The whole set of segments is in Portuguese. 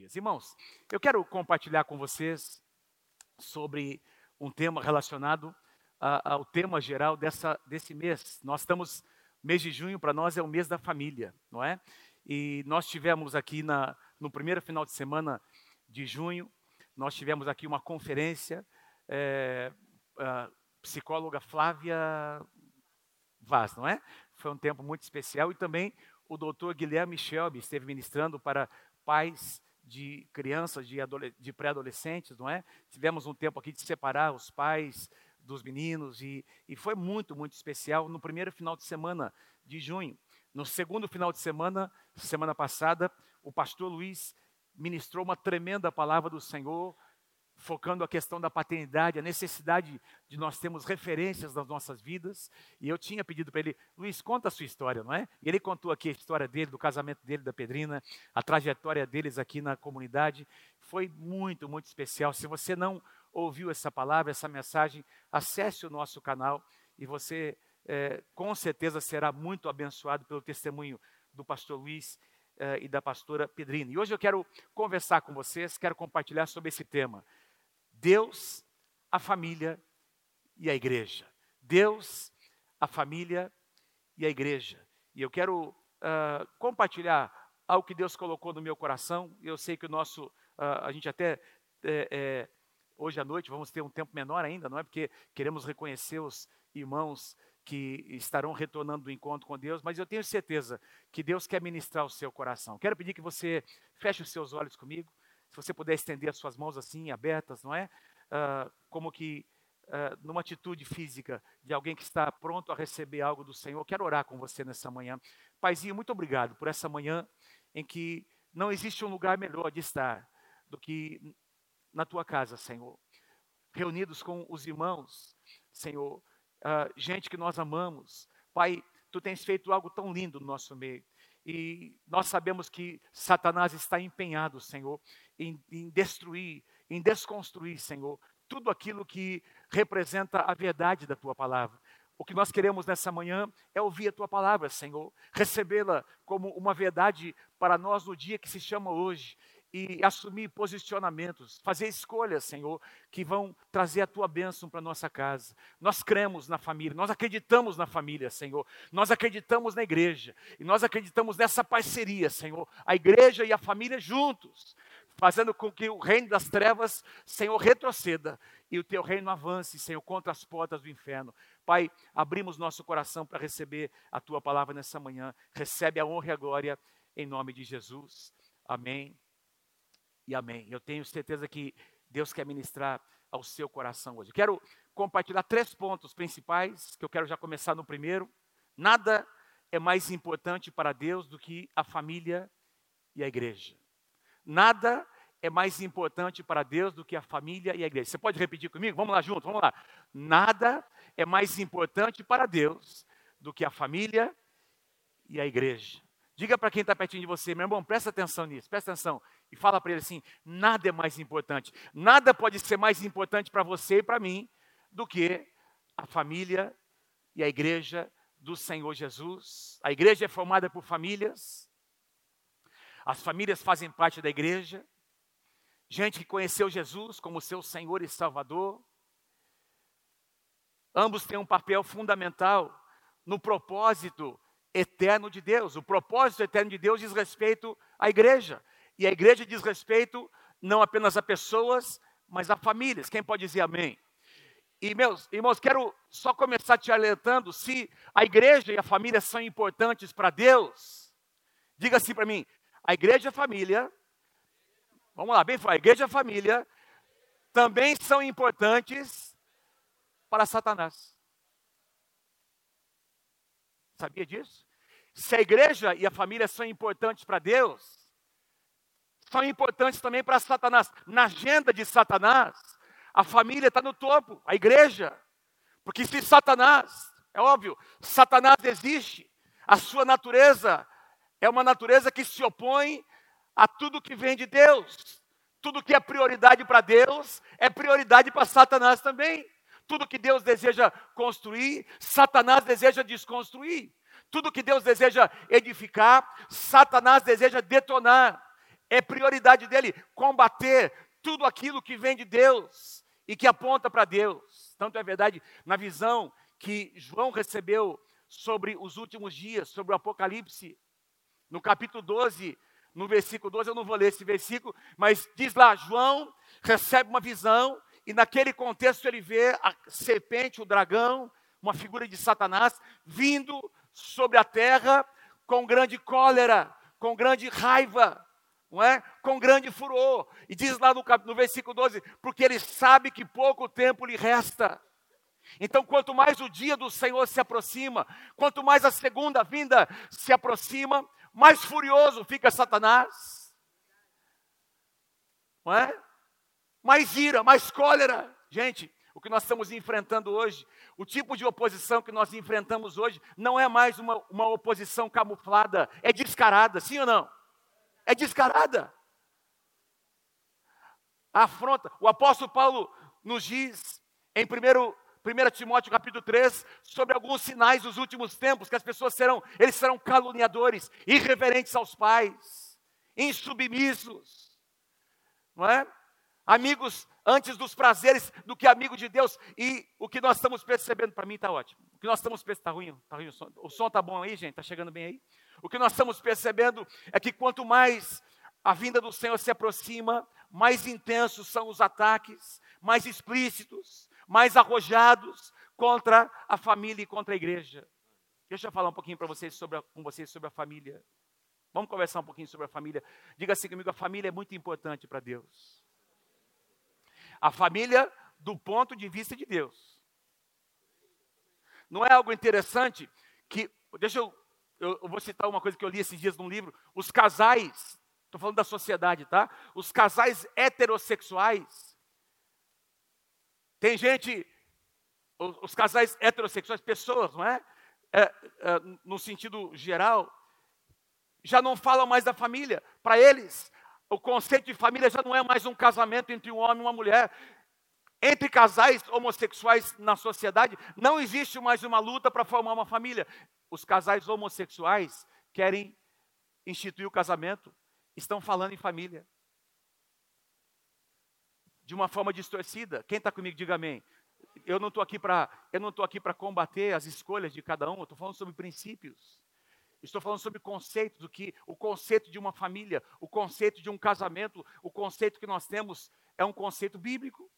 dias. Irmãos, eu quero compartilhar com vocês sobre um tema relacionado a, ao tema geral dessa, desse mês. Nós estamos, mês de junho para nós é o mês da família, não é? E nós tivemos aqui na, no primeiro final de semana de junho, nós tivemos aqui uma conferência, é, psicóloga Flávia Vaz, não é? Foi um tempo muito especial e também o doutor Guilherme Shelby esteve ministrando para pais de crianças, de, de pré-adolescentes, não é? Tivemos um tempo aqui de separar os pais dos meninos e, e foi muito, muito especial no primeiro final de semana de junho. No segundo final de semana, semana passada, o pastor Luiz ministrou uma tremenda palavra do Senhor focando a questão da paternidade, a necessidade de nós termos referências nas nossas vidas. E eu tinha pedido para ele, Luiz, conta a sua história, não é? E ele contou aqui a história dele, do casamento dele, da Pedrina, a trajetória deles aqui na comunidade. Foi muito, muito especial. Se você não ouviu essa palavra, essa mensagem, acesse o nosso canal e você é, com certeza será muito abençoado pelo testemunho do pastor Luiz é, e da pastora Pedrina. E hoje eu quero conversar com vocês, quero compartilhar sobre esse tema. Deus, a família e a igreja. Deus, a família e a igreja. E eu quero uh, compartilhar algo que Deus colocou no meu coração. Eu sei que o nosso, uh, a gente até é, é, hoje à noite vamos ter um tempo menor ainda, não é? Porque queremos reconhecer os irmãos que estarão retornando do encontro com Deus, mas eu tenho certeza que Deus quer ministrar o seu coração. Quero pedir que você feche os seus olhos comigo se você puder estender as suas mãos assim, abertas, não é? Uh, como que uh, numa atitude física de alguém que está pronto a receber algo do Senhor. Quero orar com você nessa manhã. Paizinho, muito obrigado por essa manhã em que não existe um lugar melhor de estar do que na tua casa, Senhor. Reunidos com os irmãos, Senhor, uh, gente que nós amamos. Pai, tu tens feito algo tão lindo no nosso meio. E nós sabemos que Satanás está empenhado, Senhor, em, em destruir, em desconstruir, Senhor, tudo aquilo que representa a verdade da tua palavra. O que nós queremos nessa manhã é ouvir a tua palavra, Senhor, recebê-la como uma verdade para nós no dia que se chama hoje e assumir posicionamentos, fazer escolhas, Senhor, que vão trazer a tua bênção para nossa casa. Nós cremos na família, nós acreditamos na família, Senhor. Nós acreditamos na igreja e nós acreditamos nessa parceria, Senhor. A igreja e a família juntos, fazendo com que o reino das trevas, Senhor, retroceda e o teu reino avance, Senhor, contra as portas do inferno. Pai, abrimos nosso coração para receber a tua palavra nessa manhã. Recebe a honra e a glória em nome de Jesus. Amém e amém. Eu tenho certeza que Deus quer ministrar ao seu coração hoje. Quero compartilhar três pontos principais, que eu quero já começar no primeiro. Nada é mais importante para Deus do que a família e a igreja. Nada é mais importante para Deus do que a família e a igreja. Você pode repetir comigo? Vamos lá junto, vamos lá. Nada é mais importante para Deus do que a família e a igreja. Diga para quem está pertinho de você, meu irmão, presta atenção nisso, presta atenção e fala para ele assim: nada é mais importante, nada pode ser mais importante para você e para mim do que a família e a igreja do Senhor Jesus. A igreja é formada por famílias, as famílias fazem parte da igreja, gente que conheceu Jesus como seu Senhor e Salvador. Ambos têm um papel fundamental no propósito eterno de Deus. O propósito eterno de Deus diz respeito à igreja. E a igreja diz respeito não apenas a pessoas, mas a famílias. Quem pode dizer amém? E meus irmãos, quero só começar te alertando se a igreja e a família são importantes para Deus. Diga assim para mim: a igreja e a família, vamos lá, bem a igreja e a família também são importantes para Satanás. Sabia disso? Se a igreja e a família são importantes para Deus, são importantes também para Satanás. Na agenda de Satanás, a família está no topo, a igreja. Porque se Satanás, é óbvio, Satanás existe, a sua natureza é uma natureza que se opõe a tudo que vem de Deus. Tudo que é prioridade para Deus é prioridade para Satanás também. Tudo que Deus deseja construir, Satanás deseja desconstruir. Tudo que Deus deseja edificar, Satanás deseja detonar. É prioridade dele combater tudo aquilo que vem de Deus e que aponta para Deus. Tanto é verdade na visão que João recebeu sobre os últimos dias, sobre o Apocalipse, no capítulo 12, no versículo 12, eu não vou ler esse versículo, mas diz lá: João recebe uma visão, e naquele contexto ele vê a serpente, o dragão, uma figura de Satanás, vindo sobre a terra com grande cólera, com grande raiva, não é? com grande furor. E diz lá no, no versículo 12: porque ele sabe que pouco tempo lhe resta. Então, quanto mais o dia do Senhor se aproxima, quanto mais a segunda vinda se aproxima, mais furioso fica Satanás. Não é? Mais ira, mais cólera. Gente, o que nós estamos enfrentando hoje, o tipo de oposição que nós enfrentamos hoje, não é mais uma, uma oposição camuflada, é descarada, sim ou não? É descarada. A afronta. O apóstolo Paulo nos diz, em 1 1 Timóteo capítulo 3, sobre alguns sinais dos últimos tempos, que as pessoas serão, eles serão caluniadores, irreverentes aos pais, insubmissos, não é? Amigos antes dos prazeres do que amigo de Deus. E o que nós estamos percebendo, para mim está ótimo. O que nós estamos percebendo, está ruim, tá ruim o som? O som está bom aí, gente? Está chegando bem aí? O que nós estamos percebendo é que quanto mais a vinda do Senhor se aproxima, mais intensos são os ataques, mais explícitos, mais arrojados contra a família e contra a igreja. Deixa eu falar um pouquinho para vocês sobre a, com vocês sobre a família. Vamos conversar um pouquinho sobre a família. Diga assim comigo, a família é muito importante para Deus. A família do ponto de vista de Deus. Não é algo interessante que, deixa eu, eu, vou citar uma coisa que eu li esses dias num livro, os casais, estou falando da sociedade, tá? Os casais heterossexuais, tem gente, os, os casais heterossexuais, pessoas, não é? é, é no sentido geral, já não falam mais da família. Para eles, o conceito de família já não é mais um casamento entre um homem e uma mulher. Entre casais homossexuais na sociedade, não existe mais uma luta para formar uma família. Os casais homossexuais querem instituir o casamento, estão falando em família de uma forma distorcida. Quem está comigo, diga amém. Eu não estou aqui para combater as escolhas de cada um. Eu estou falando sobre princípios. Estou falando sobre conceitos do que o conceito de uma família, o conceito de um casamento, o conceito que nós temos é um conceito bíblico.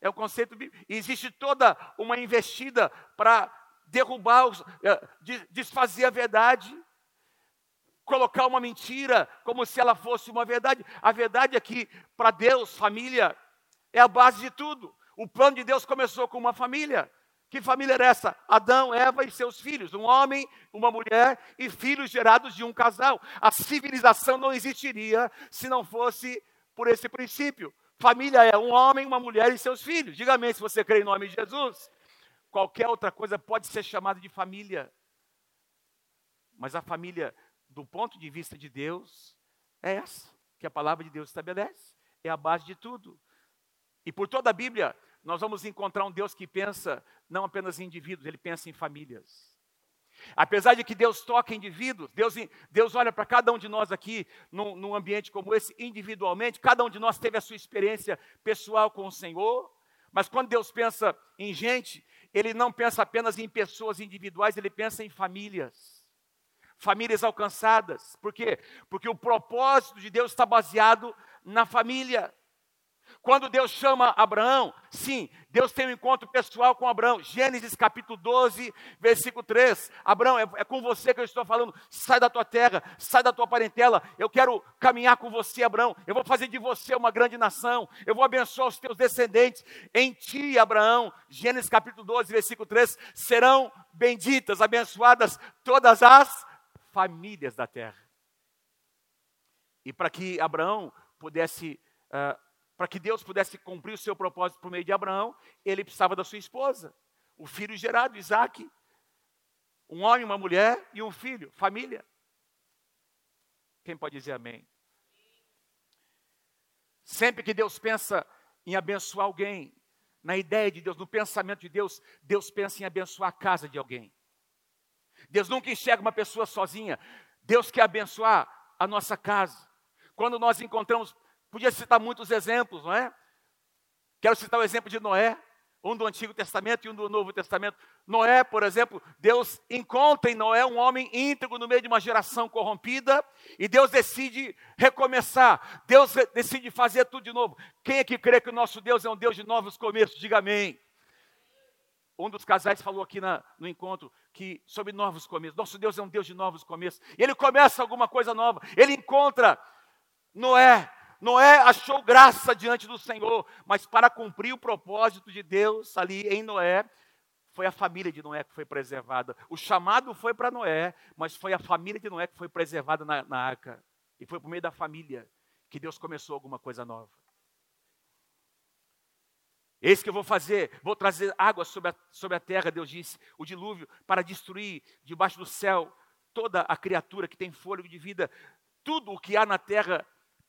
É um conceito bíblico. Existe toda uma investida para derrubar, os, eh, desfazer a verdade colocar uma mentira como se ela fosse uma verdade. A verdade é que, para Deus, família é a base de tudo. O plano de Deus começou com uma família. Que família era essa? Adão, Eva e seus filhos. Um homem, uma mulher e filhos gerados de um casal. A civilização não existiria se não fosse por esse princípio. Família é um homem, uma mulher e seus filhos. Diga amém se você crê em nome de Jesus. Qualquer outra coisa pode ser chamada de família. Mas a família do ponto de vista de Deus, é essa que a palavra de Deus estabelece. É a base de tudo. E por toda a Bíblia, nós vamos encontrar um Deus que pensa não apenas em indivíduos, ele pensa em famílias. Apesar de que Deus toca indivíduos, Deus, Deus olha para cada um de nós aqui, num, num ambiente como esse, individualmente, cada um de nós teve a sua experiência pessoal com o Senhor, mas quando Deus pensa em gente, Ele não pensa apenas em pessoas individuais, Ele pensa em famílias famílias alcançadas. Por quê? Porque o propósito de Deus está baseado na família. Quando Deus chama Abraão, sim, Deus tem um encontro pessoal com Abraão. Gênesis capítulo 12, versículo 3. Abraão, é, é, com você que eu estou falando. Sai da tua terra, sai da tua parentela. Eu quero caminhar com você, Abraão. Eu vou fazer de você uma grande nação. Eu vou abençoar os teus descendentes. Em ti, Abraão, Gênesis capítulo 12, versículo 3, serão benditas, abençoadas todas as famílias da terra. E para que Abraão pudesse, uh, para que Deus pudesse cumprir o seu propósito por meio de Abraão, ele precisava da sua esposa, o filho gerado, Isaac. Um homem, uma mulher e um filho, família. Quem pode dizer amém? Sempre que Deus pensa em abençoar alguém, na ideia de Deus, no pensamento de Deus, Deus pensa em abençoar a casa de alguém. Deus nunca enxerga uma pessoa sozinha. Deus quer abençoar a nossa casa. quando nós encontramos, podia citar muitos exemplos, não é? Quero citar o exemplo de Noé, um do Antigo Testamento e um do Novo Testamento. Noé, por exemplo, Deus encontra em Noé um homem íntegro no meio de uma geração corrompida e Deus decide recomeçar. Deus decide fazer tudo de novo. Quem é que crê que o nosso Deus é um Deus de novos começos? Diga amém. Um dos casais falou aqui na, no encontro que sobre novos começos. Nosso Deus é um Deus de novos começos. Ele começa alguma coisa nova. Ele encontra Noé Noé achou graça diante do Senhor, mas para cumprir o propósito de Deus ali em Noé, foi a família de Noé que foi preservada. O chamado foi para Noé, mas foi a família de Noé que foi preservada na, na arca. E foi por meio da família que Deus começou alguma coisa nova. Eis que eu vou fazer, vou trazer água sobre a, sobre a terra, Deus disse, o dilúvio, para destruir debaixo do céu toda a criatura que tem fôlego de vida. Tudo o que há na terra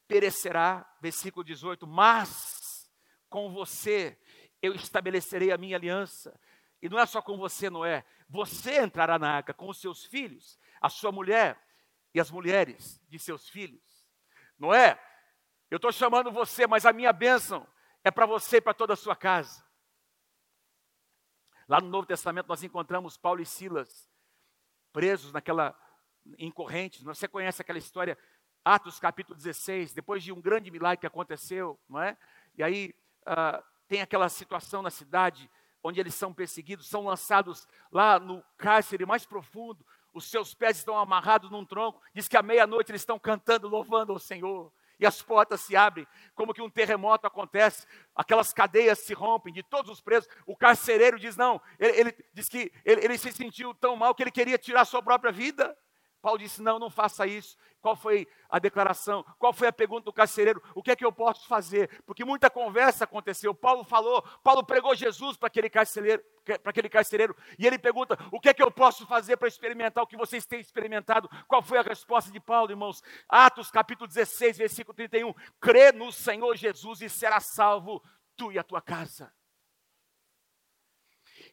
perecerá, versículo 18, mas com você eu estabelecerei a minha aliança. E não é só com você, Noé. Você entrará na arca com os seus filhos, a sua mulher e as mulheres de seus filhos. Noé, eu estou chamando você, mas a minha bênção é para você e para toda a sua casa. Lá no Novo Testamento nós encontramos Paulo e Silas presos naquela em correntes. Você conhece aquela história Atos capítulo 16, depois de um grande milagre que aconteceu, não é? E aí uh, tem aquela situação na cidade onde eles são perseguidos, são lançados lá no cárcere mais profundo, os seus pés estão amarrados num tronco, diz que à meia-noite eles estão cantando, louvando ao Senhor, e as portas se abrem, como que um terremoto acontece, aquelas cadeias se rompem de todos os presos, o carcereiro diz não, ele, ele diz que ele, ele se sentiu tão mal que ele queria tirar sua própria vida, Paulo disse: Não, não faça isso. Qual foi a declaração? Qual foi a pergunta do carcereiro? O que é que eu posso fazer? Porque muita conversa aconteceu. Paulo falou, Paulo pregou Jesus para aquele carcereiro, para aquele carcereiro, e ele pergunta: O que é que eu posso fazer para experimentar o que vocês têm experimentado? Qual foi a resposta de Paulo, irmãos? Atos capítulo 16, versículo 31. Crê no Senhor Jesus e será salvo tu e a tua casa.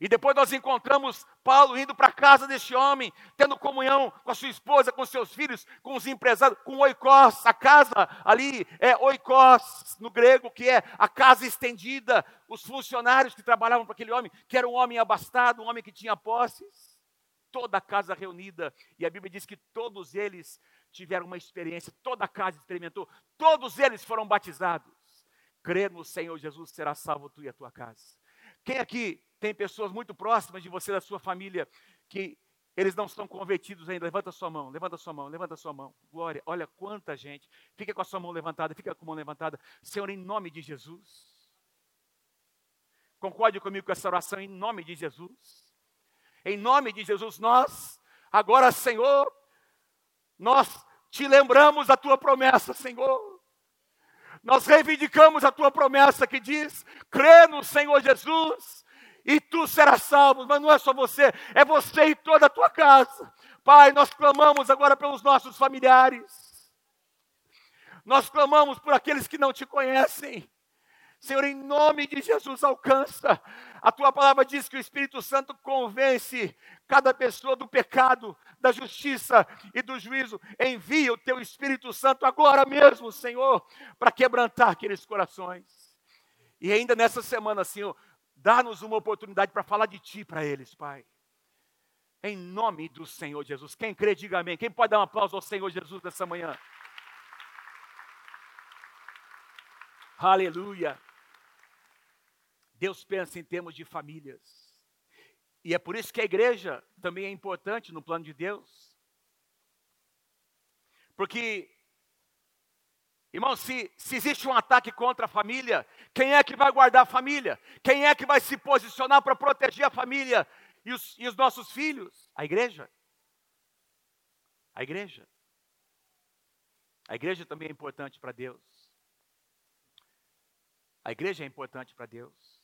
E depois nós encontramos Paulo indo para a casa deste homem, tendo comunhão com a sua esposa, com seus filhos, com os empresários, com oikos. A casa ali é oikos no grego, que é a casa estendida. Os funcionários que trabalhavam para aquele homem, que era um homem abastado, um homem que tinha posses. Toda a casa reunida. E a Bíblia diz que todos eles tiveram uma experiência, toda a casa experimentou, todos eles foram batizados. Crê no Senhor Jesus, será salvo tu e a tua casa. Quem aqui tem pessoas muito próximas de você, da sua família, que eles não estão convertidos ainda. Levanta sua mão, levanta sua mão, levanta sua mão. Glória, olha quanta gente. Fica com a sua mão levantada, fica com a mão levantada. Senhor, em nome de Jesus. Concorde comigo com essa oração em nome de Jesus. Em nome de Jesus, nós, agora, Senhor, nós te lembramos da tua promessa, Senhor. Nós reivindicamos a tua promessa que diz: crê no Senhor Jesus e tu serás salvo. Mas não é só você, é você e toda a tua casa. Pai, nós clamamos agora pelos nossos familiares. Nós clamamos por aqueles que não te conhecem. Senhor, em nome de Jesus, alcança. A tua palavra diz que o Espírito Santo convence cada pessoa do pecado, da justiça e do juízo. Envia o teu Espírito Santo agora mesmo, Senhor, para quebrantar aqueles corações. E ainda nessa semana, Senhor, dá-nos uma oportunidade para falar de Ti para eles, Pai. Em nome do Senhor Jesus. Quem crê, diga amém. Quem pode dar um aplauso ao Senhor Jesus nessa manhã? Aleluia. Deus pensa em termos de famílias. E é por isso que a igreja também é importante no plano de Deus. Porque, irmão, se, se existe um ataque contra a família, quem é que vai guardar a família? Quem é que vai se posicionar para proteger a família e os, e os nossos filhos? A igreja. A igreja. A igreja também é importante para Deus. A igreja é importante para Deus.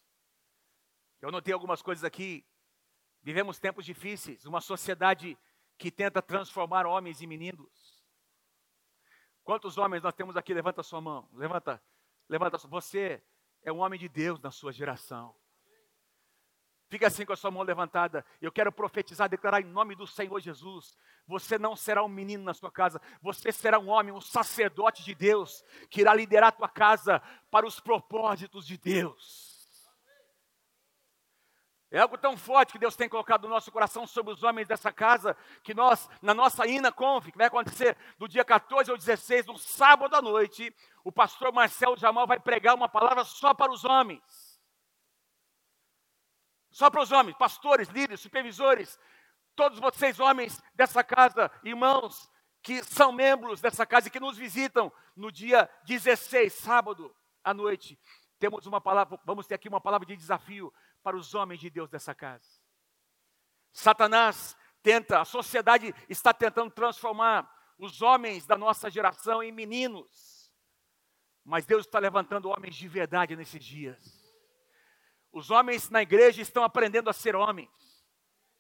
Eu notei algumas coisas aqui Vivemos tempos difíceis, uma sociedade que tenta transformar homens em meninos. Quantos homens nós temos aqui? Levanta sua mão. Levanta, levanta. Você é um homem de Deus na sua geração. Fica assim com a sua mão levantada. Eu quero profetizar, declarar em nome do Senhor Jesus. Você não será um menino na sua casa, você será um homem, um sacerdote de Deus, que irá liderar a tua casa para os propósitos de Deus. É algo tão forte que Deus tem colocado no nosso coração sobre os homens dessa casa, que nós, na nossa Ina Conf, que vai acontecer do dia 14 ao 16, no sábado à noite, o pastor Marcelo Jamal vai pregar uma palavra só para os homens. Só para os homens, pastores, líderes, supervisores, todos vocês homens dessa casa, irmãos que são membros dessa casa e que nos visitam no dia 16, sábado à noite. Temos uma palavra, vamos ter aqui uma palavra de desafio para os homens de Deus dessa casa. Satanás tenta, a sociedade está tentando transformar os homens da nossa geração em meninos. Mas Deus está levantando homens de verdade nesses dias os homens na igreja estão aprendendo a ser homens.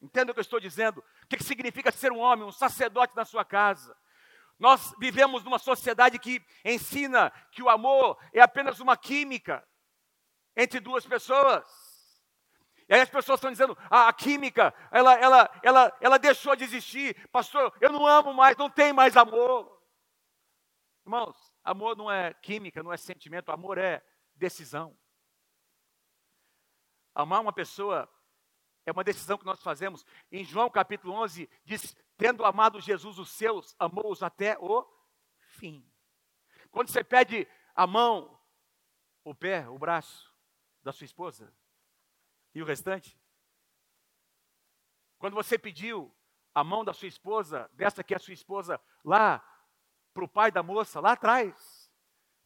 Entenda o que eu estou dizendo? O que significa ser um homem, um sacerdote na sua casa? Nós vivemos numa sociedade que ensina que o amor é apenas uma química entre duas pessoas. E aí as pessoas estão dizendo, ah, a química, ela, ela, ela, ela deixou de existir. Pastor, eu não amo mais, não tem mais amor. Irmãos, amor não é química, não é sentimento, amor é decisão. Amar uma pessoa é uma decisão que nós fazemos. Em João capítulo 11, diz: Tendo amado Jesus os seus, amou-os até o fim. Quando você pede a mão, o pé, o braço da sua esposa e o restante, quando você pediu a mão da sua esposa, dessa que é a sua esposa, lá para o pai da moça, lá atrás,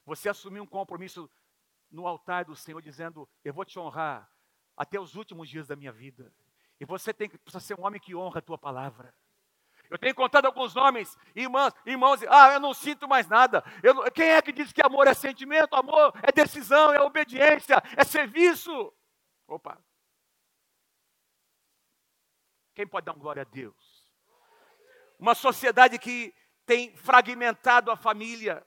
você assumiu um compromisso no altar do Senhor, dizendo: Eu vou te honrar até os últimos dias da minha vida. E você tem que precisa ser um homem que honra a tua palavra. Eu tenho contado alguns homens, irmãs, irmãos, ah, eu não sinto mais nada. Eu, quem é que diz que amor é sentimento? Amor é decisão, é obediência, é serviço. Opa. Quem pode dar glória a Deus? Uma sociedade que tem fragmentado a família,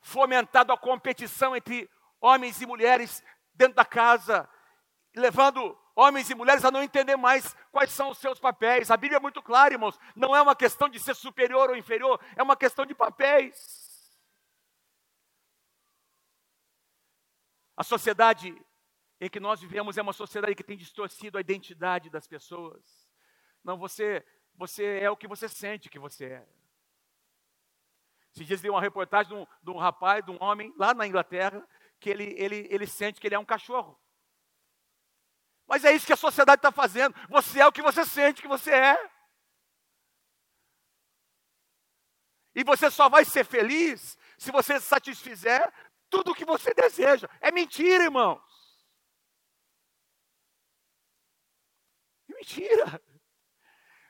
fomentado a competição entre homens e mulheres dentro da casa, levando homens e mulheres a não entender mais quais são os seus papéis. A Bíblia é muito clara, irmãos, não é uma questão de ser superior ou inferior, é uma questão de papéis. A sociedade em que nós vivemos é uma sociedade que tem distorcido a identidade das pessoas. Não, você, você é o que você sente que você é. Se diz uma reportagem de um, de um rapaz, de um homem, lá na Inglaterra, que ele, ele, ele sente que ele é um cachorro. Mas é isso que a sociedade está fazendo. Você é o que você sente que você é. E você só vai ser feliz se você satisfizer tudo o que você deseja. É mentira, irmãos. É mentira.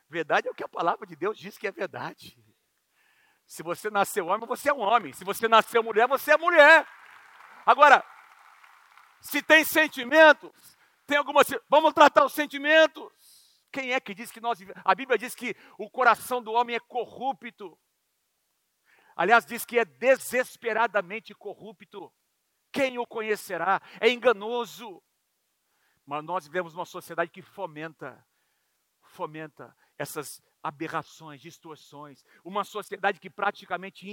Verdade é o que a palavra de Deus diz que é verdade. Se você nasceu homem, você é um homem. Se você nasceu mulher, você é mulher. Agora, se tem sentimentos, tem alguma. Vamos tratar os sentimentos. Quem é que diz que nós. A Bíblia diz que o coração do homem é corrupto. Aliás, diz que é desesperadamente corrupto. Quem o conhecerá? É enganoso. Mas nós vivemos uma sociedade que fomenta, fomenta essas aberrações, distorções. Uma sociedade que praticamente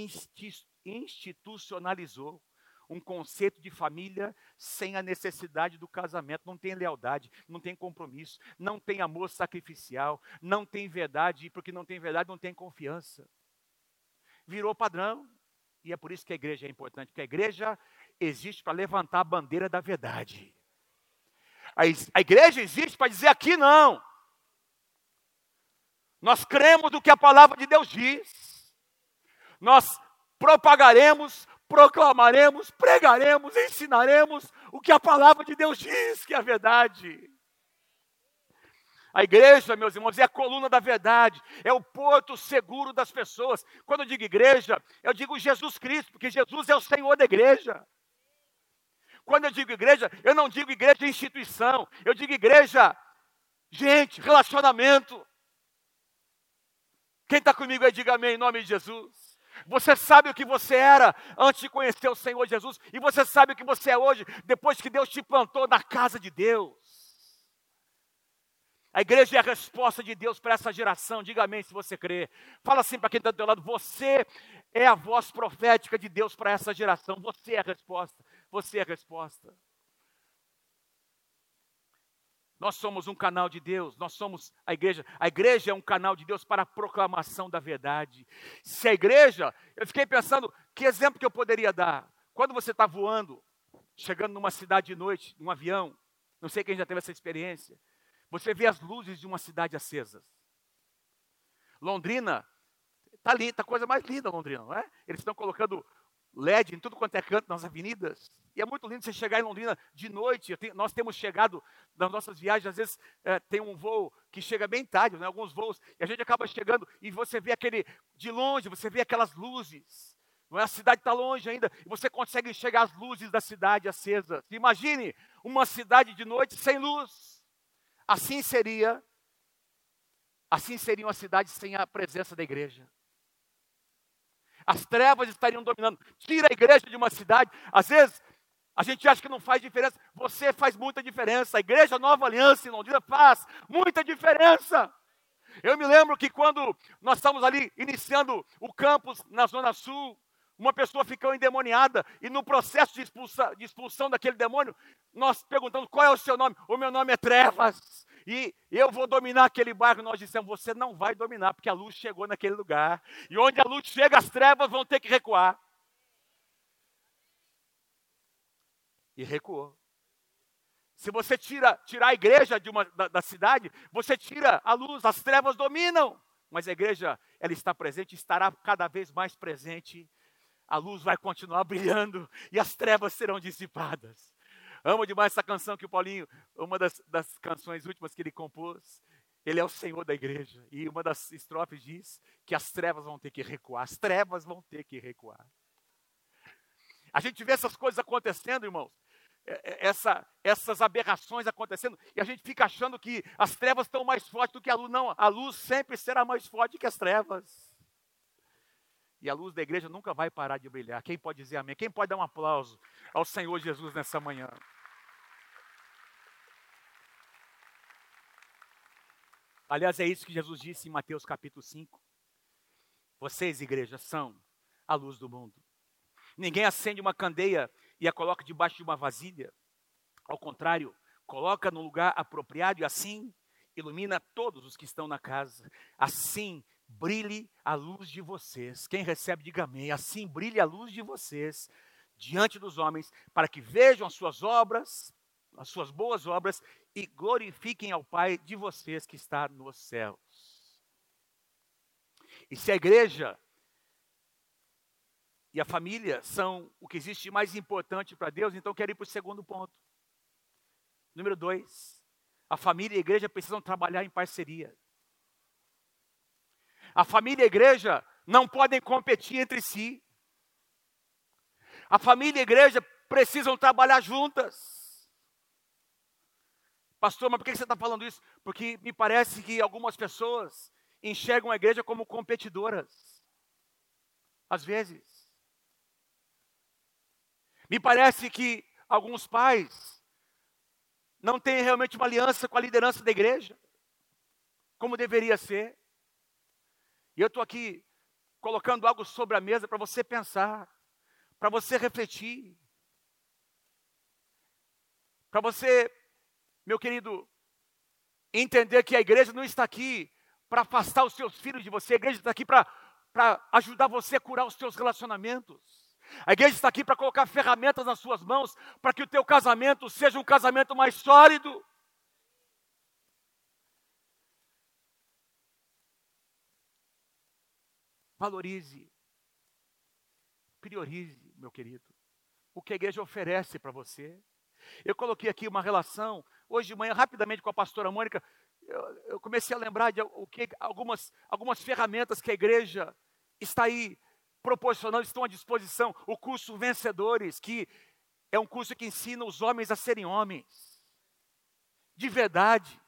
institucionalizou um conceito de família sem a necessidade do casamento. Não tem lealdade, não tem compromisso, não tem amor sacrificial, não tem verdade, e porque não tem verdade, não tem confiança. Virou padrão, e é por isso que a igreja é importante, porque a igreja existe para levantar a bandeira da verdade. A igreja existe para dizer aqui não. Nós cremos do que a palavra de Deus diz. Nós propagaremos proclamaremos, pregaremos, ensinaremos o que a palavra de Deus diz que é a verdade. A igreja, meus irmãos, é a coluna da verdade, é o porto seguro das pessoas. Quando eu digo igreja, eu digo Jesus Cristo, porque Jesus é o Senhor da igreja. Quando eu digo igreja, eu não digo igreja instituição, eu digo igreja, gente, relacionamento. Quem está comigo aí, diga amém em nome de Jesus. Você sabe o que você era antes de conhecer o Senhor Jesus, e você sabe o que você é hoje, depois que Deus te plantou na casa de Deus. A igreja é a resposta de Deus para essa geração. Diga amém se você crê. Fala assim para quem está do teu lado: você é a voz profética de Deus para essa geração. Você é a resposta. Você é a resposta. Nós somos um canal de Deus, nós somos a igreja. A igreja é um canal de Deus para a proclamação da verdade. Se a igreja, eu fiquei pensando, que exemplo que eu poderia dar? Quando você está voando, chegando numa cidade de noite, num avião, não sei quem já teve essa experiência, você vê as luzes de uma cidade acesas. Londrina, está linda, tá coisa mais linda Londrina, não é? Eles estão colocando LED em tudo quanto é canto nas avenidas. E é muito lindo você chegar em Londrina de noite. Tenho, nós temos chegado nas nossas viagens, às vezes é, tem um voo que chega bem tarde, né, alguns voos, e a gente acaba chegando e você vê aquele, de longe, você vê aquelas luzes. Não é? A cidade está longe ainda, e você consegue enxergar as luzes da cidade acesas. Imagine uma cidade de noite sem luz. Assim seria, assim seria uma cidade sem a presença da igreja. As trevas estariam dominando. Tira a igreja de uma cidade. Às vezes, a gente acha que não faz diferença. Você faz muita diferença. A igreja Nova Aliança em Londrina faz muita diferença. Eu me lembro que quando nós estávamos ali iniciando o campus na Zona Sul, uma pessoa ficou endemoniada e no processo de, expulsa, de expulsão daquele demônio, nós perguntamos qual é o seu nome. O meu nome é Trevas e eu vou dominar aquele bairro. Nós dissemos: você não vai dominar, porque a luz chegou naquele lugar. E onde a luz chega, as trevas vão ter que recuar. E recuou. Se você tira, tirar a igreja de uma, da, da cidade, você tira a luz, as trevas dominam. Mas a igreja, ela está presente, estará cada vez mais presente. A luz vai continuar brilhando e as trevas serão dissipadas. Amo demais essa canção que o Paulinho, uma das, das canções últimas que ele compôs. Ele é o Senhor da igreja. E uma das estrofes diz que as trevas vão ter que recuar. As trevas vão ter que recuar. A gente vê essas coisas acontecendo, irmãos. É, é, essa, essas aberrações acontecendo. E a gente fica achando que as trevas estão mais fortes do que a luz. Não, a luz sempre será mais forte que as trevas. E a luz da igreja nunca vai parar de brilhar. Quem pode dizer amém? Quem pode dar um aplauso ao Senhor Jesus nessa manhã? Aliás, é isso que Jesus disse em Mateus capítulo 5. Vocês, igreja, são a luz do mundo. Ninguém acende uma candeia e a coloca debaixo de uma vasilha. Ao contrário, coloca no lugar apropriado e assim ilumina todos os que estão na casa. Assim brilhe a luz de vocês. Quem recebe, diga amém. Assim brilhe a luz de vocês diante dos homens, para que vejam as suas obras, as suas boas obras e glorifiquem ao Pai de vocês que está nos céus. E se a igreja e a família são o que existe mais importante para Deus, então quero ir para o segundo ponto. Número dois, a família e a igreja precisam trabalhar em parceria. A família e a igreja não podem competir entre si. A família e a igreja precisam trabalhar juntas. Pastor, mas por que você está falando isso? Porque me parece que algumas pessoas enxergam a igreja como competidoras. Às vezes. Me parece que alguns pais não têm realmente uma aliança com a liderança da igreja, como deveria ser. E eu estou aqui colocando algo sobre a mesa para você pensar, para você refletir, para você meu querido, entender que a igreja não está aqui para afastar os seus filhos de você, a igreja está aqui para ajudar você a curar os seus relacionamentos. A igreja está aqui para colocar ferramentas nas suas mãos para que o teu casamento seja um casamento mais sólido. Valorize, priorize, meu querido, o que a igreja oferece para você. Eu coloquei aqui uma relação hoje de manhã, rapidamente, com a pastora Mônica, eu, eu comecei a lembrar de o que, algumas, algumas ferramentas que a igreja está aí proporcionando, estão à disposição. O curso Vencedores, que é um curso que ensina os homens a serem homens, de verdade.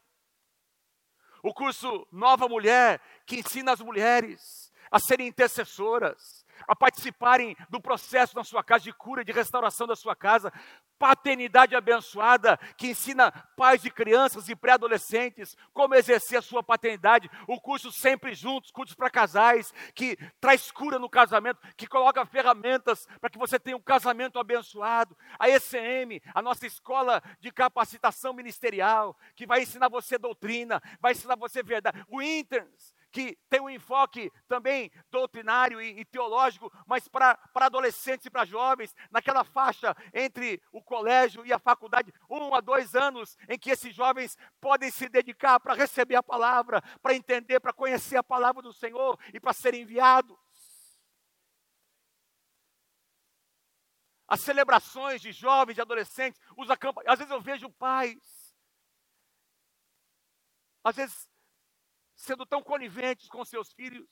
O curso Nova Mulher, que ensina as mulheres a serem intercessoras. A participarem do processo na sua casa de cura, de restauração da sua casa. Paternidade abençoada, que ensina pais de crianças e pré-adolescentes como exercer a sua paternidade. O curso Sempre Juntos, cursos para casais, que traz cura no casamento, que coloca ferramentas para que você tenha um casamento abençoado. A ECM, a nossa escola de capacitação ministerial, que vai ensinar você doutrina, vai ensinar você verdade. O Interns, que tem um enfoque também doutrinário e, e teológico, mas para adolescentes e para jovens, naquela faixa entre o colégio e a faculdade, um a dois anos, em que esses jovens podem se dedicar para receber a palavra, para entender, para conhecer a palavra do Senhor e para serem enviados. As celebrações de jovens, de adolescentes, os às vezes eu vejo pais, às vezes sendo tão coniventes com seus filhos.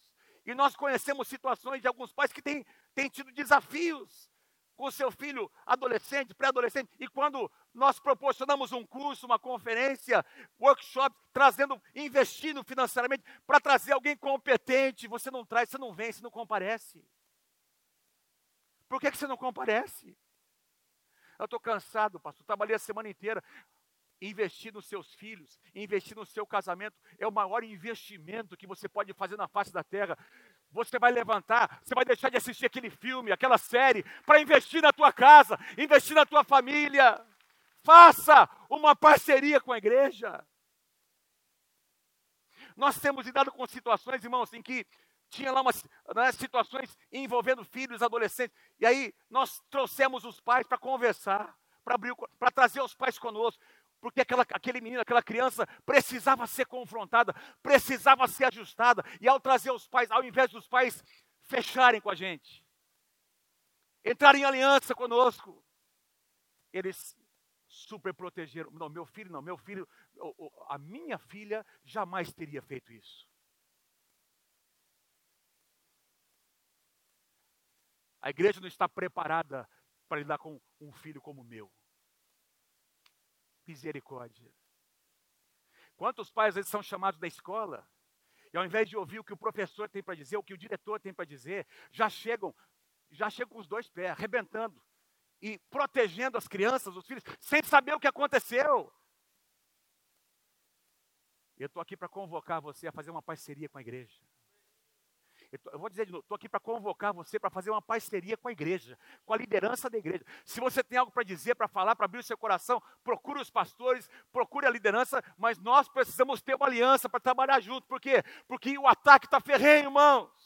E nós conhecemos situações de alguns pais que têm, têm tido desafios com seu filho adolescente, pré-adolescente. E quando nós proporcionamos um curso, uma conferência, workshop, trazendo, investindo financeiramente para trazer alguém competente, você não traz, você não vem, você não comparece. Por que, que você não comparece? Eu estou cansado, pastor. Trabalhei a semana inteira. Investir nos seus filhos, investir no seu casamento é o maior investimento que você pode fazer na face da terra. Você vai levantar, você vai deixar de assistir aquele filme, aquela série, para investir na tua casa, investir na tua família. Faça uma parceria com a igreja. Nós temos lidado com situações, irmãos, em que tinha lá umas né, situações envolvendo filhos, adolescentes, e aí nós trouxemos os pais para conversar, para trazer os pais conosco porque aquela, aquele menino, aquela criança precisava ser confrontada, precisava ser ajustada, e ao trazer os pais, ao invés dos pais fecharem com a gente, entrarem em aliança conosco, eles super protegeram. Não, meu filho não, meu filho, a minha filha jamais teria feito isso. A igreja não está preparada para lidar com um filho como o meu. Misericórdia. Quantos pais vezes são chamados da escola e ao invés de ouvir o que o professor tem para dizer, o que o diretor tem para dizer, já chegam, já chegam com os dois pés, arrebentando e protegendo as crianças, os filhos, sem saber o que aconteceu. Eu estou aqui para convocar você a fazer uma parceria com a igreja. Eu vou dizer de novo, estou aqui para convocar você para fazer uma parceria com a igreja, com a liderança da igreja. Se você tem algo para dizer, para falar, para abrir o seu coração, procure os pastores, procure a liderança, mas nós precisamos ter uma aliança para trabalhar junto. Por quê? Porque o ataque está ferrenho, irmãos.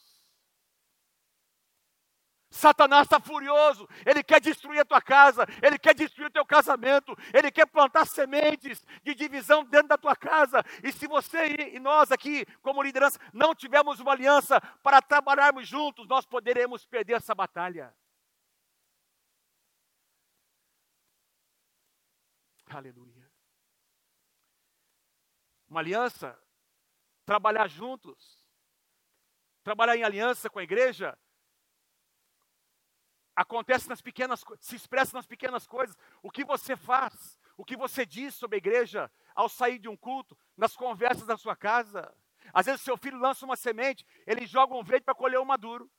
Satanás está furioso, ele quer destruir a tua casa, ele quer destruir o teu casamento, ele quer plantar sementes de divisão dentro da tua casa. E se você e nós aqui, como liderança, não tivermos uma aliança para trabalharmos juntos, nós poderemos perder essa batalha. Aleluia. Uma aliança, trabalhar juntos, trabalhar em aliança com a igreja, acontece nas pequenas se expressa nas pequenas coisas. O que você faz, o que você diz sobre a igreja ao sair de um culto, nas conversas da sua casa. Às vezes seu filho lança uma semente, ele joga um verde para colher um maduro.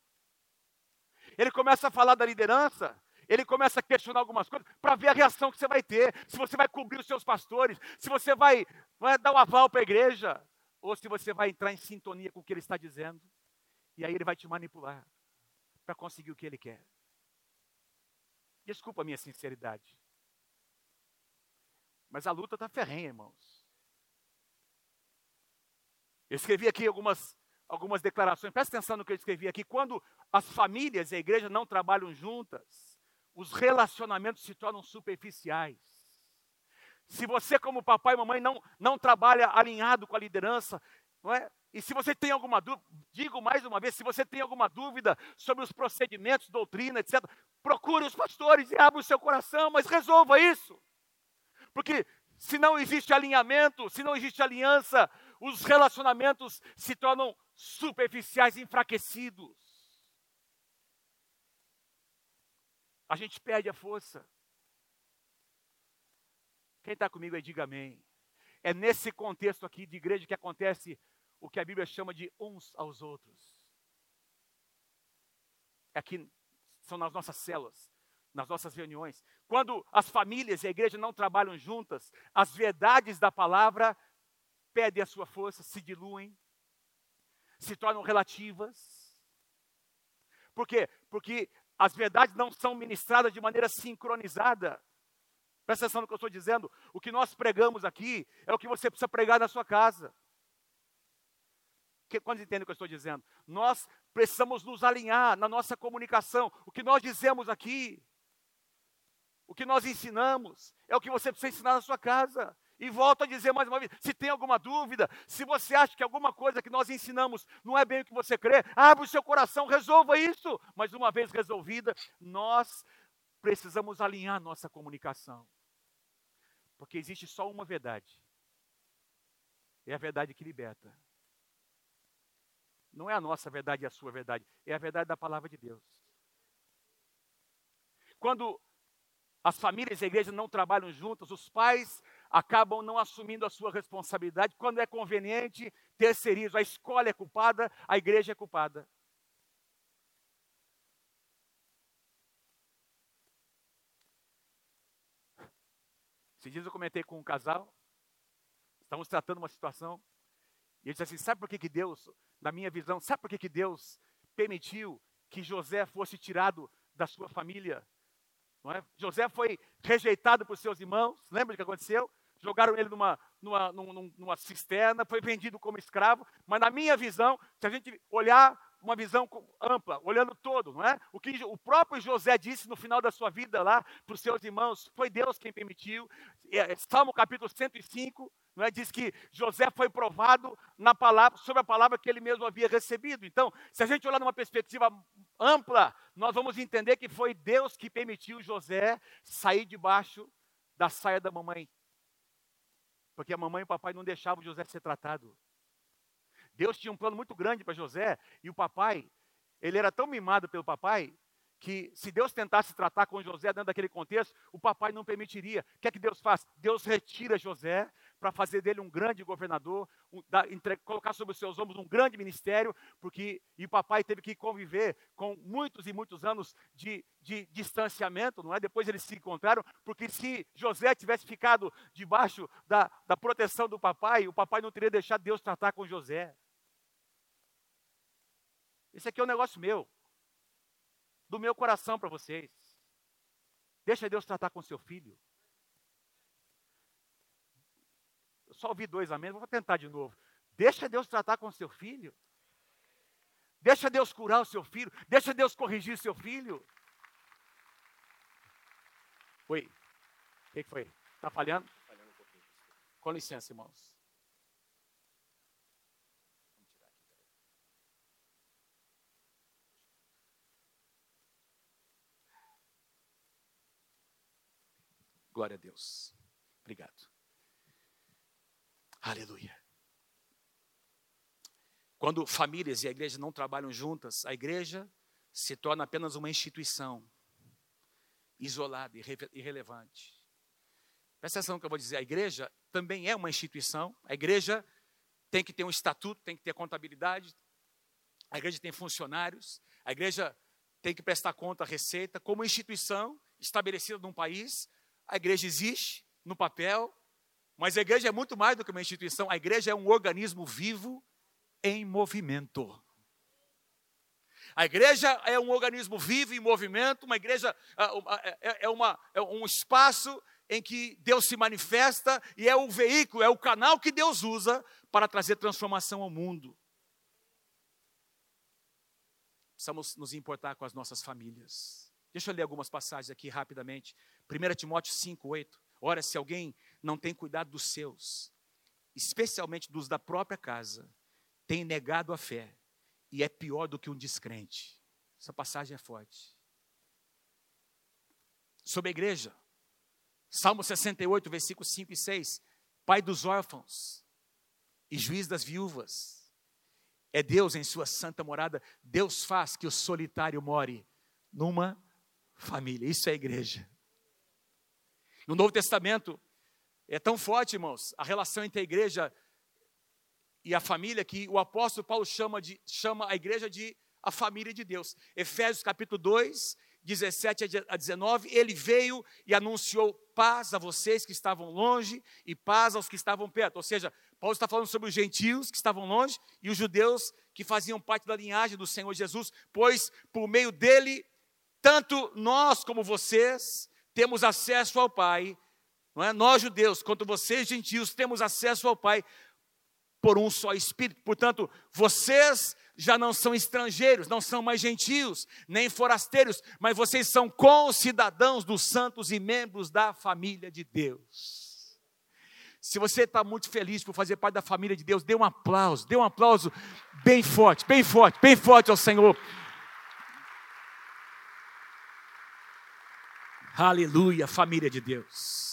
Ele começa a falar da liderança, ele começa a questionar algumas coisas para ver a reação que você vai ter, se você vai cobrir os seus pastores, se você vai, vai dar o um aval para a igreja, ou se você vai entrar em sintonia com o que ele está dizendo. E aí ele vai te manipular para conseguir o que ele quer. Desculpa a minha sinceridade. Mas a luta está ferrenha, irmãos. Eu escrevi aqui algumas, algumas declarações. Presta atenção no que eu escrevi aqui. Quando as famílias e a igreja não trabalham juntas, os relacionamentos se tornam superficiais. Se você, como papai e mamãe, não, não trabalha alinhado com a liderança, não é? E se você tem alguma dúvida, digo mais uma vez, se você tem alguma dúvida sobre os procedimentos, doutrina, etc., procure os pastores e abra o seu coração, mas resolva isso. Porque se não existe alinhamento, se não existe aliança, os relacionamentos se tornam superficiais, enfraquecidos. A gente perde a força. Quem está comigo aí, diga amém. É nesse contexto aqui de igreja que acontece o que a Bíblia chama de uns aos outros. aqui são nas nossas células, nas nossas reuniões. Quando as famílias e a igreja não trabalham juntas, as verdades da palavra perdem a sua força, se diluem, se tornam relativas. Por quê? Porque as verdades não são ministradas de maneira sincronizada. Presta atenção no que eu estou dizendo. O que nós pregamos aqui é o que você precisa pregar na sua casa. Que, quando entende o que eu estou dizendo? Nós precisamos nos alinhar na nossa comunicação. O que nós dizemos aqui, o que nós ensinamos, é o que você precisa ensinar na sua casa. E volto a dizer mais uma vez: se tem alguma dúvida, se você acha que alguma coisa que nós ensinamos não é bem o que você crê, abre o seu coração, resolva isso. Mas uma vez resolvida, nós precisamos alinhar nossa comunicação. Porque existe só uma verdade. É a verdade que liberta. Não é a nossa verdade e a sua verdade, é a verdade da palavra de Deus. Quando as famílias e a igreja não trabalham juntas, os pais acabam não assumindo a sua responsabilidade. Quando é conveniente, terceirizam. A escola é culpada, a igreja é culpada. Esses dias eu comentei com um casal, estamos tratando uma situação, e ele disse assim: sabe por que, que Deus, na minha visão, sabe por que, que Deus permitiu que José fosse tirado da sua família? É? José foi rejeitado por seus irmãos, lembra do que aconteceu? Jogaram ele numa, numa, numa, numa cisterna, foi vendido como escravo, mas na minha visão, se a gente olhar uma visão ampla, olhando todo, não é? O que o próprio José disse no final da sua vida lá para os seus irmãos, foi Deus quem permitiu. É, Salmo capítulo 105, não é? Diz que José foi provado na palavra, sobre a palavra que ele mesmo havia recebido. Então, se a gente olhar numa perspectiva ampla, nós vamos entender que foi Deus que permitiu José sair debaixo da saia da mamãe. Porque a mamãe e o papai não deixavam José ser tratado. Deus tinha um plano muito grande para José e o papai, ele era tão mimado pelo papai que se Deus tentasse tratar com José dentro daquele contexto, o papai não permitiria. O que é que Deus faz? Deus retira José para fazer dele um grande governador, um, da, entre, colocar sobre os seus ombros um grande ministério, porque e o papai teve que conviver com muitos e muitos anos de, de distanciamento, não é? Depois eles se encontraram, porque se José tivesse ficado debaixo da, da proteção do papai, o papai não teria deixado Deus tratar com José. Esse aqui é um negócio meu, do meu coração para vocês. Deixa Deus tratar com seu filho. Eu só ouvi dois amém, vou tentar de novo. Deixa Deus tratar com seu filho. Deixa Deus curar o seu filho. Deixa Deus corrigir seu filho. Oi. O que, que foi? Está falhando? Falhando um pouquinho. Com licença, irmãos. Glória a Deus. Obrigado. Aleluia. Quando famílias e a igreja não trabalham juntas, a igreja se torna apenas uma instituição isolada, irre irrelevante. Presta atenção no que eu vou dizer. A igreja também é uma instituição. A igreja tem que ter um estatuto, tem que ter contabilidade. A igreja tem funcionários. A igreja tem que prestar conta à receita. Como instituição estabelecida num país, a igreja existe no papel, mas a igreja é muito mais do que uma instituição. A igreja é um organismo vivo em movimento. A igreja é um organismo vivo em movimento, uma igreja é, é, é, uma, é um espaço em que Deus se manifesta e é o veículo, é o canal que Deus usa para trazer transformação ao mundo. Precisamos nos importar com as nossas famílias. Deixa eu ler algumas passagens aqui rapidamente. 1 Timóteo 5, 8. Ora, se alguém não tem cuidado dos seus, especialmente dos da própria casa, tem negado a fé e é pior do que um descrente. Essa passagem é forte. Sobre a igreja, Salmo 68, versículos 5 e 6. Pai dos órfãos e juiz das viúvas. É Deus em sua santa morada. Deus faz que o solitário more numa família. Isso é igreja. No Novo Testamento, é tão forte, irmãos, a relação entre a igreja e a família que o apóstolo Paulo chama, de, chama a igreja de a família de Deus. Efésios capítulo 2, 17 a 19, ele veio e anunciou paz a vocês que estavam longe e paz aos que estavam perto. Ou seja, Paulo está falando sobre os gentios que estavam longe e os judeus que faziam parte da linhagem do Senhor Jesus, pois por meio dele, tanto nós como vocês temos acesso ao Pai, não é? Nós judeus, quanto vocês gentios, temos acesso ao Pai por um só Espírito. Portanto, vocês já não são estrangeiros, não são mais gentios, nem forasteiros, mas vocês são concidadãos dos santos e membros da família de Deus. Se você está muito feliz por fazer parte da família de Deus, dê um aplauso, dê um aplauso bem forte, bem forte, bem forte ao Senhor. Aleluia, família de Deus.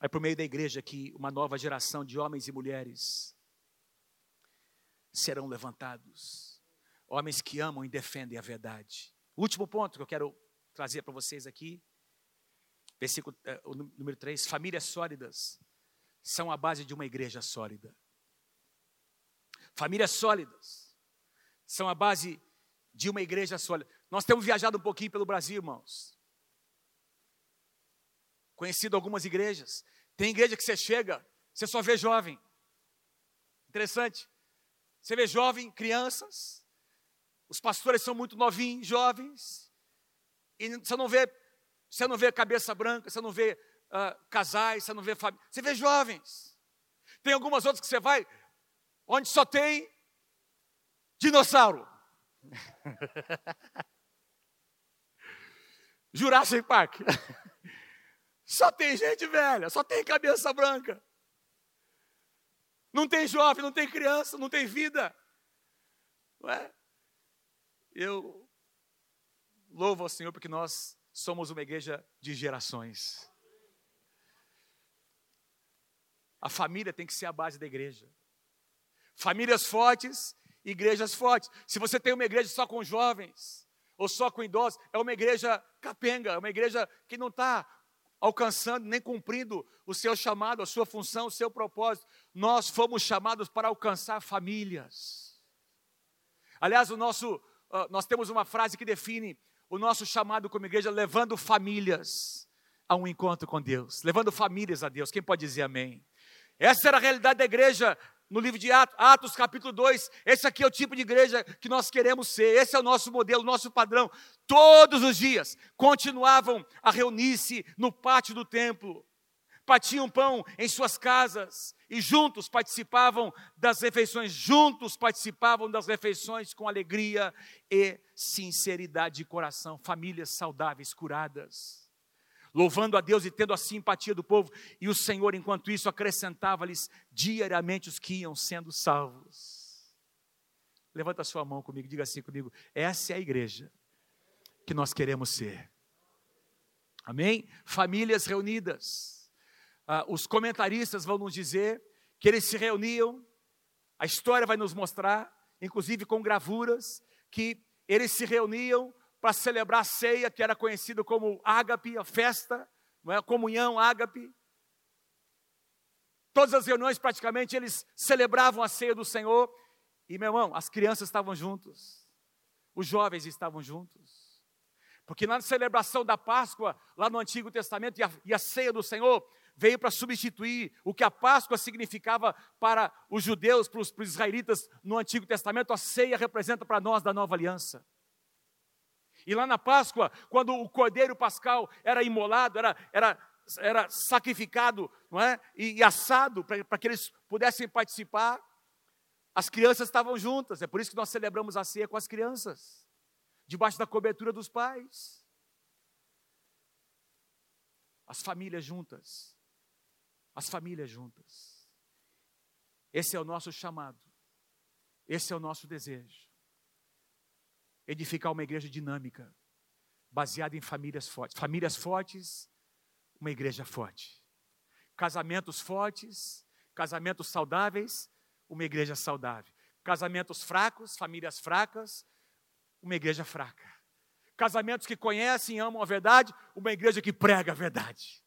É por meio da igreja que uma nova geração de homens e mulheres serão levantados. Homens que amam e defendem a verdade. último ponto que eu quero trazer para vocês aqui, versículo eh, número 3, famílias sólidas são a base de uma igreja sólida. Famílias sólidas são a base de uma igreja sólida. Nós temos viajado um pouquinho pelo Brasil, irmãos. Conhecido algumas igrejas. Tem igreja que você chega, você só vê jovem. Interessante. Você vê jovem, crianças, os pastores são muito novinhos, jovens, e você não vê, você não vê cabeça branca, você não vê uh, casais, você não vê família, você vê jovens. Tem algumas outras que você vai, onde só tem dinossauro. Jurassic Park. Só tem gente velha, só tem cabeça branca. Não tem jovem, não tem criança, não tem vida. Não é? Eu louvo ao Senhor porque nós somos uma igreja de gerações. A família tem que ser a base da igreja. Famílias fortes, igrejas fortes. Se você tem uma igreja só com jovens, ou só com idosos, é uma igreja capenga, é uma igreja que não está alcançando nem cumprindo o seu chamado, a sua função, o seu propósito. Nós fomos chamados para alcançar famílias. Aliás, o nosso, ah, nós temos uma frase que define o nosso chamado como igreja, levando famílias a um encontro com Deus, levando famílias a Deus. Quem pode dizer amém? Essa era a realidade da igreja no livro de Atos, Atos capítulo 2. Esse aqui é o tipo de igreja que nós queremos ser, esse é o nosso modelo, nosso padrão. Todos os dias continuavam a reunir-se no pátio do templo, partiam pão em suas casas e juntos participavam das refeições, juntos participavam das refeições com alegria e sinceridade de coração, famílias saudáveis, curadas louvando a Deus e tendo a simpatia do povo, e o Senhor, enquanto isso, acrescentava-lhes diariamente os que iam sendo salvos. Levanta a sua mão comigo, diga assim comigo: essa é a igreja que nós queremos ser. Amém? Famílias reunidas. Ah, os comentaristas vão nos dizer que eles se reuniam, a história vai nos mostrar, inclusive com gravuras, que eles se reuniam para celebrar a ceia, que era conhecido como ágape, a festa, não é? a comunhão ágape. Todas as reuniões, praticamente, eles celebravam a ceia do Senhor. E, meu irmão, as crianças estavam juntos, os jovens estavam juntos. Porque na celebração da Páscoa, lá no Antigo Testamento, e a, e a ceia do Senhor veio para substituir o que a Páscoa significava para os judeus, para os, para os israelitas no Antigo Testamento, a ceia representa para nós da nova aliança. E lá na Páscoa, quando o cordeiro pascal era imolado, era, era, era sacrificado não é? e, e assado para que eles pudessem participar, as crianças estavam juntas. É por isso que nós celebramos a ceia com as crianças, debaixo da cobertura dos pais. As famílias juntas. As famílias juntas. Esse é o nosso chamado. Esse é o nosso desejo edificar uma igreja dinâmica, baseada em famílias fortes. Famílias fortes, uma igreja forte. Casamentos fortes, casamentos saudáveis, uma igreja saudável. Casamentos fracos, famílias fracas, uma igreja fraca. Casamentos que conhecem e amam a verdade, uma igreja que prega a verdade.